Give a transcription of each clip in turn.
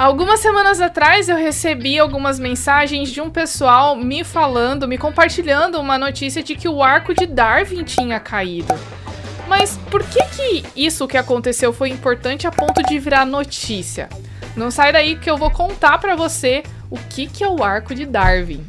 Algumas semanas atrás eu recebi algumas mensagens de um pessoal me falando, me compartilhando uma notícia de que o arco de Darwin tinha caído. Mas por que que isso que aconteceu foi importante a ponto de virar notícia? Não sai daí que eu vou contar para você o que que é o arco de Darwin.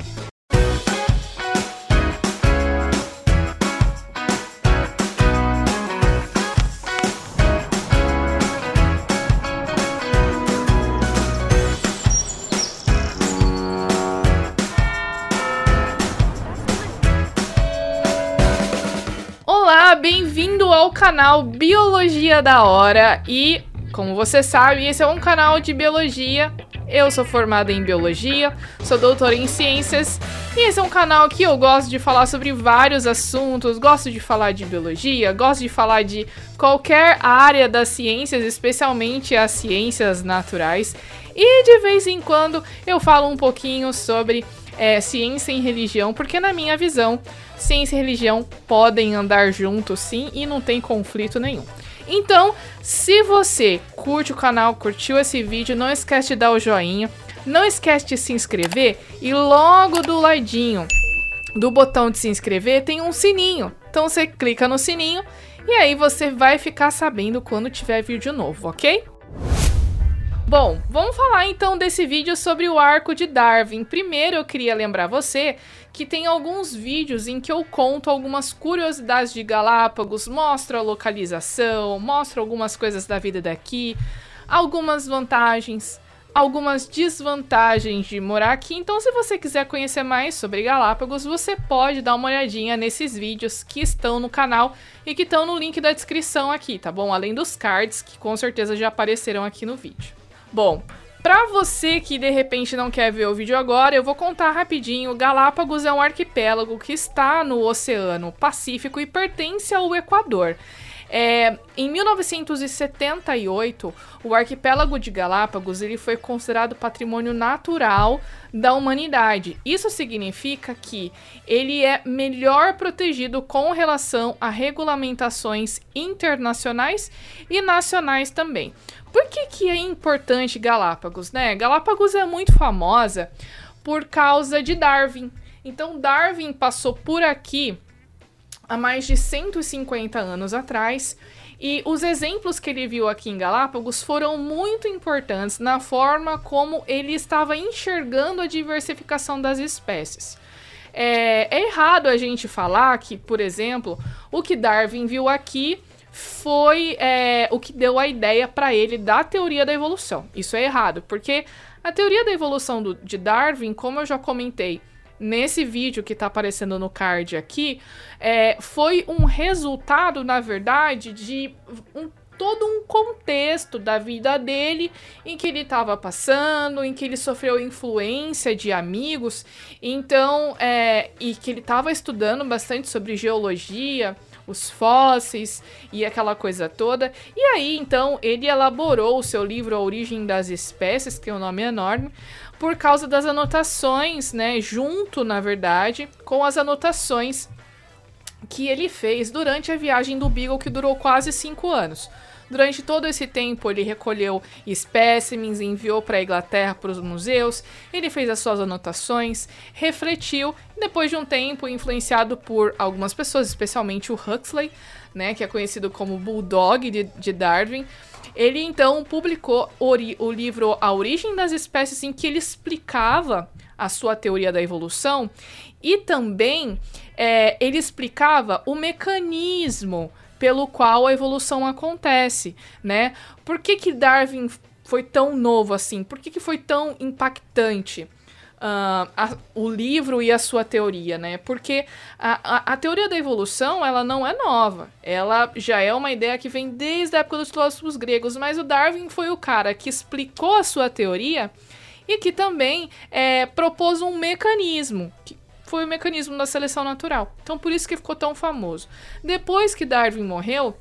Canal Biologia da Hora e, como você sabe, esse é um canal de biologia. Eu sou formada em biologia, sou doutora em ciências e esse é um canal que eu gosto de falar sobre vários assuntos, gosto de falar de biologia, gosto de falar de qualquer área das ciências, especialmente as ciências naturais. E de vez em quando eu falo um pouquinho sobre é, ciência e religião, porque na minha visão ciência e religião podem andar juntos sim e não tem conflito nenhum. Então, se você curte o canal, curtiu esse vídeo, não esquece de dar o joinha, não esquece de se inscrever e logo do ladinho do botão de se inscrever tem um sininho. Então você clica no sininho e aí você vai ficar sabendo quando tiver vídeo novo, ok? Bom, vamos falar então desse vídeo sobre o arco de Darwin. Primeiro eu queria lembrar você que tem alguns vídeos em que eu conto algumas curiosidades de Galápagos, mostro a localização, mostro algumas coisas da vida daqui, algumas vantagens, algumas desvantagens de morar aqui. Então, se você quiser conhecer mais sobre Galápagos, você pode dar uma olhadinha nesses vídeos que estão no canal e que estão no link da descrição aqui, tá bom? Além dos cards que com certeza já aparecerão aqui no vídeo. Bom, para você que de repente não quer ver o vídeo agora, eu vou contar rapidinho. Galápagos é um arquipélago que está no Oceano Pacífico e pertence ao Equador. É, em 1978, o arquipélago de Galápagos ele foi considerado patrimônio natural da humanidade. Isso significa que ele é melhor protegido com relação a regulamentações internacionais e nacionais também. Por que, que é importante Galápagos, né? Galápagos é muito famosa por causa de Darwin. Então, Darwin passou por aqui há mais de 150 anos atrás e os exemplos que ele viu aqui em Galápagos foram muito importantes na forma como ele estava enxergando a diversificação das espécies. É, é errado a gente falar que, por exemplo, o que Darwin viu aqui foi é, o que deu a ideia para ele da teoria da evolução. Isso é errado, porque a teoria da evolução do, de Darwin, como eu já comentei nesse vídeo que está aparecendo no card aqui, é, foi um resultado, na verdade, de um todo um contexto da vida dele em que ele estava passando, em que ele sofreu influência de amigos, então, é, e que ele estava estudando bastante sobre geologia os fósseis e aquela coisa toda. E aí, então, ele elaborou o seu livro A Origem das Espécies, que é um nome enorme, por causa das anotações, né, junto, na verdade, com as anotações que ele fez durante a viagem do Beagle, que durou quase cinco anos. Durante todo esse tempo, ele recolheu espécimens, enviou para a Inglaterra para os museus, ele fez as suas anotações, refletiu, e depois de um tempo, influenciado por algumas pessoas, especialmente o Huxley, né, que é conhecido como Bulldog de, de Darwin, ele então publicou o livro A Origem das Espécies, em que ele explicava a sua teoria da evolução e também é, ele explicava o mecanismo pelo qual a evolução acontece, né? Por que, que Darwin foi tão novo assim? Por que, que foi tão impactante? Uh, a, o livro e a sua teoria, né? Porque a, a, a, teoria da evolução, ela não é nova. Ela já é uma ideia que vem desde a época dos filósofos gregos, mas o Darwin foi o cara que explicou a sua teoria e que também é, propôs um mecanismo que, foi o mecanismo da seleção natural. Então por isso que ficou tão famoso. Depois que Darwin morreu,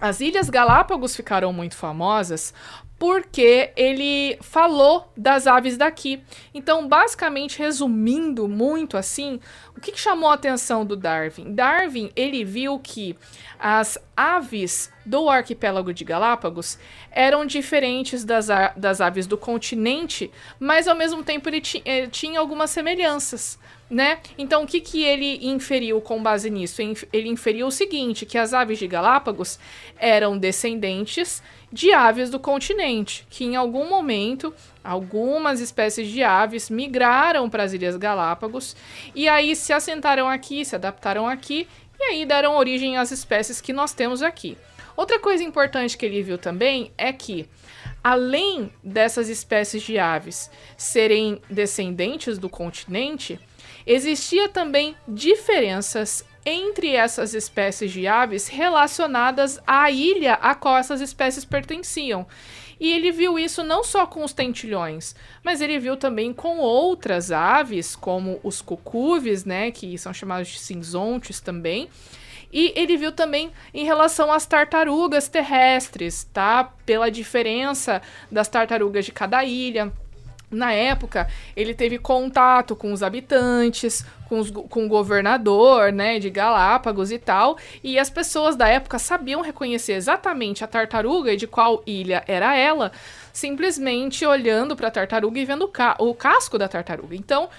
as Ilhas Galápagos ficaram muito famosas porque ele falou das aves daqui. Então, basicamente, resumindo muito assim, o que, que chamou a atenção do Darwin? Darwin, ele viu que as aves do arquipélago de Galápagos eram diferentes das, das aves do continente, mas ao mesmo tempo ele, ele tinha algumas semelhanças né? Então, o que, que ele inferiu com base nisso? Ele inferiu o seguinte, que as aves de Galápagos eram descendentes de aves do continente, que em algum momento algumas espécies de aves migraram para as Ilhas Galápagos e aí se assentaram aqui, se adaptaram aqui e aí deram origem às espécies que nós temos aqui. Outra coisa importante que ele viu também é que além dessas espécies de aves serem descendentes do continente, Existia também diferenças entre essas espécies de aves relacionadas à ilha a qual essas espécies pertenciam. E ele viu isso não só com os tentilhões, mas ele viu também com outras aves, como os cucuves, né, que são chamados de cinzontes também. E ele viu também em relação às tartarugas terrestres, tá? Pela diferença das tartarugas de cada ilha. Na época, ele teve contato com os habitantes, com, os, com o governador, né, de Galápagos e tal, e as pessoas da época sabiam reconhecer exatamente a tartaruga e de qual ilha era ela, simplesmente olhando para a tartaruga e vendo o, ca o casco da tartaruga. Então,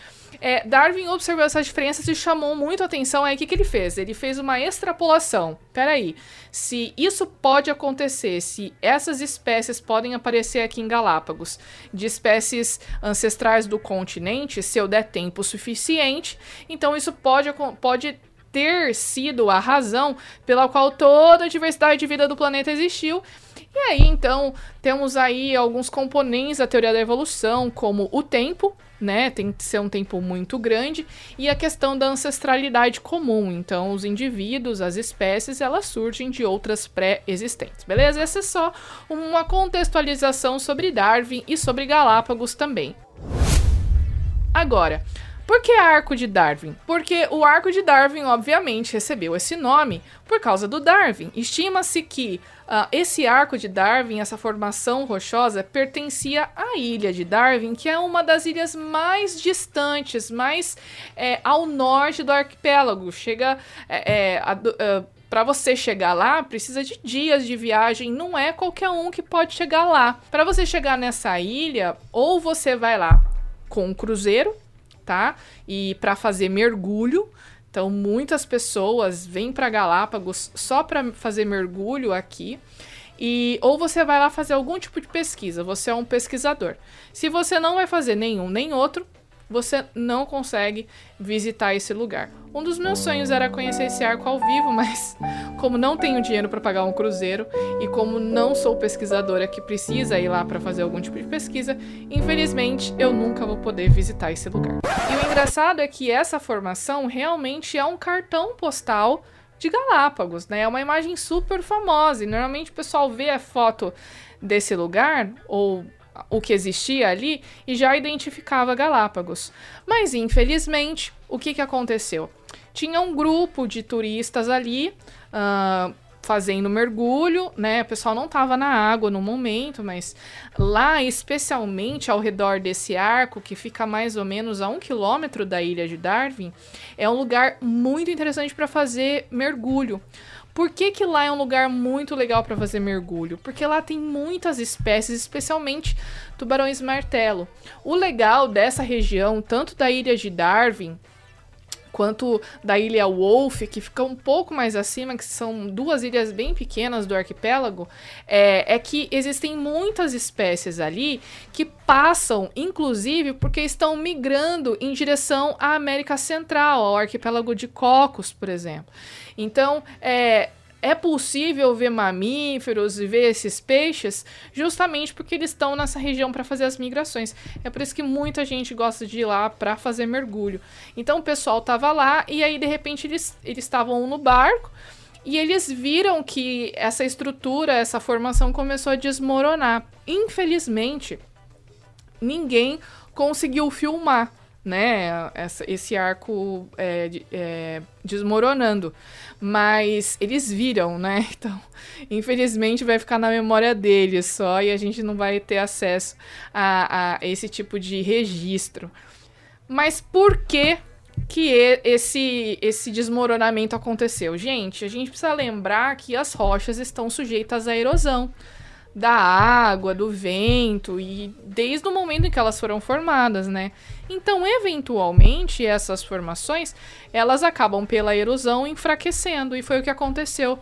é, Darwin observou essas diferenças e chamou muito a atenção. Aí o que, que ele fez? Ele fez uma extrapolação. Peraí, se isso pode acontecer, se essas espécies podem aparecer aqui em Galápagos, de espécies ancestrais do continente, se eu der tempo suficiente, então isso pode, pode ter sido a razão pela qual toda a diversidade de vida do planeta existiu. E aí, então, temos aí alguns componentes da teoria da evolução, como o tempo, né? Tem que ser um tempo muito grande. E a questão da ancestralidade comum. Então, os indivíduos, as espécies, elas surgem de outras pré-existentes, beleza? Essa é só uma contextualização sobre Darwin e sobre Galápagos também. Agora, por que arco de Darwin? Porque o arco de Darwin, obviamente, recebeu esse nome por causa do Darwin. Estima-se que uh, esse arco de Darwin, essa formação rochosa, pertencia à ilha de Darwin, que é uma das ilhas mais distantes, mais é, ao norte do arquipélago. Chega é, é, uh, para você chegar lá, precisa de dias de viagem, não é qualquer um que pode chegar lá. Para você chegar nessa ilha, ou você vai lá com um cruzeiro, tá? E para fazer mergulho. Então, muitas pessoas vêm para Galápagos só para fazer mergulho aqui. E ou você vai lá fazer algum tipo de pesquisa, você é um pesquisador. Se você não vai fazer nenhum nem outro, você não consegue visitar esse lugar. Um dos meus sonhos era conhecer esse arco ao vivo, mas como não tenho dinheiro para pagar um cruzeiro e como não sou pesquisadora que precisa ir lá para fazer algum tipo de pesquisa, infelizmente eu nunca vou poder visitar esse lugar. E o engraçado é que essa formação realmente é um cartão postal de Galápagos, né? É uma imagem super famosa e normalmente o pessoal vê a foto desse lugar ou o que existia ali e já identificava Galápagos. Mas infelizmente, o que, que aconteceu? Tinha um grupo de turistas ali uh, fazendo mergulho, né? O pessoal não estava na água no momento, mas lá, especialmente ao redor desse arco, que fica mais ou menos a um quilômetro da ilha de Darwin, é um lugar muito interessante para fazer mergulho. Por que, que lá é um lugar muito legal para fazer mergulho? Porque lá tem muitas espécies, especialmente tubarões martelo. O legal dessa região, tanto da ilha de Darwin quanto da ilha Wolf, que fica um pouco mais acima, que são duas ilhas bem pequenas do arquipélago, é, é, que existem muitas espécies ali que passam, inclusive, porque estão migrando em direção à América Central, ao arquipélago de Cocos, por exemplo. Então, é, é possível ver mamíferos e ver esses peixes justamente porque eles estão nessa região para fazer as migrações. É por isso que muita gente gosta de ir lá para fazer mergulho. Então o pessoal tava lá e aí de repente eles eles estavam no barco e eles viram que essa estrutura, essa formação começou a desmoronar. Infelizmente, ninguém conseguiu filmar né, essa, esse arco é, é, desmoronando. Mas eles viram, né? Então, infelizmente vai ficar na memória deles só e a gente não vai ter acesso a, a esse tipo de registro. Mas por que que esse, esse desmoronamento aconteceu? Gente, a gente precisa lembrar que as rochas estão sujeitas à erosão da água, do vento e desde o momento em que elas foram formadas, né? Então, eventualmente, essas formações, elas acabam pela erosão enfraquecendo e foi o que aconteceu.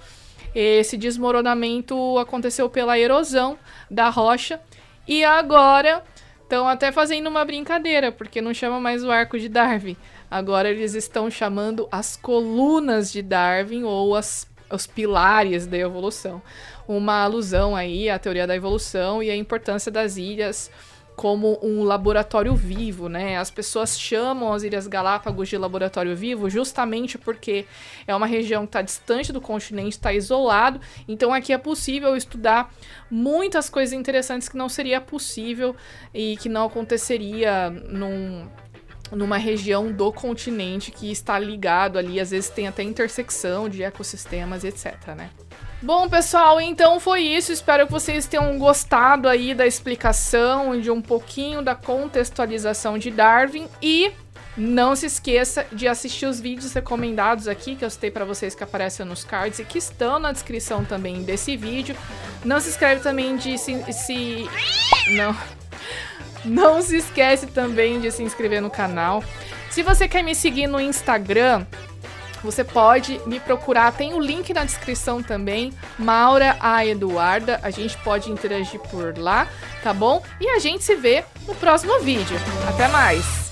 Esse desmoronamento aconteceu pela erosão da rocha e agora estão até fazendo uma brincadeira, porque não chama mais o arco de Darwin. Agora eles estão chamando as colunas de Darwin ou as, os pilares da evolução. Uma alusão aí à teoria da evolução e a importância das ilhas como um laboratório vivo, né? As pessoas chamam as Ilhas Galápagos de laboratório vivo justamente porque é uma região que está distante do continente, está isolado, então aqui é possível estudar muitas coisas interessantes que não seria possível e que não aconteceria num numa região do continente que está ligado ali, às vezes tem até intersecção de ecossistemas, etc, né? Bom, pessoal, então foi isso. Espero que vocês tenham gostado aí da explicação de um pouquinho da contextualização de Darwin e não se esqueça de assistir os vídeos recomendados aqui que eu citei para vocês que aparecem nos cards e que estão na descrição também desse vídeo. Não se inscreve também de se, se não não se esquece também de se inscrever no canal. Se você quer me seguir no Instagram, você pode me procurar, tem o link na descrição também, Maura a Eduarda, a gente pode interagir por lá, tá bom? E a gente se vê no próximo vídeo. Até mais!